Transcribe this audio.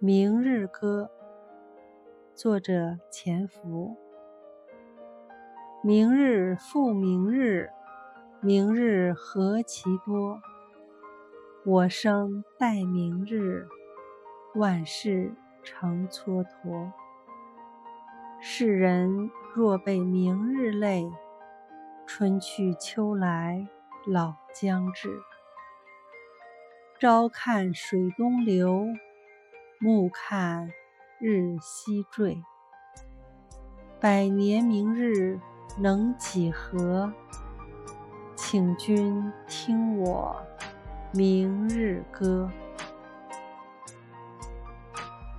明日歌，作者钱福。明日复明日，明日何其多。我生待明日，万事成蹉跎。世人若被明日累，春去秋来老将至。朝看水东流。暮看日西坠，百年明日能几何？请君听我明日歌。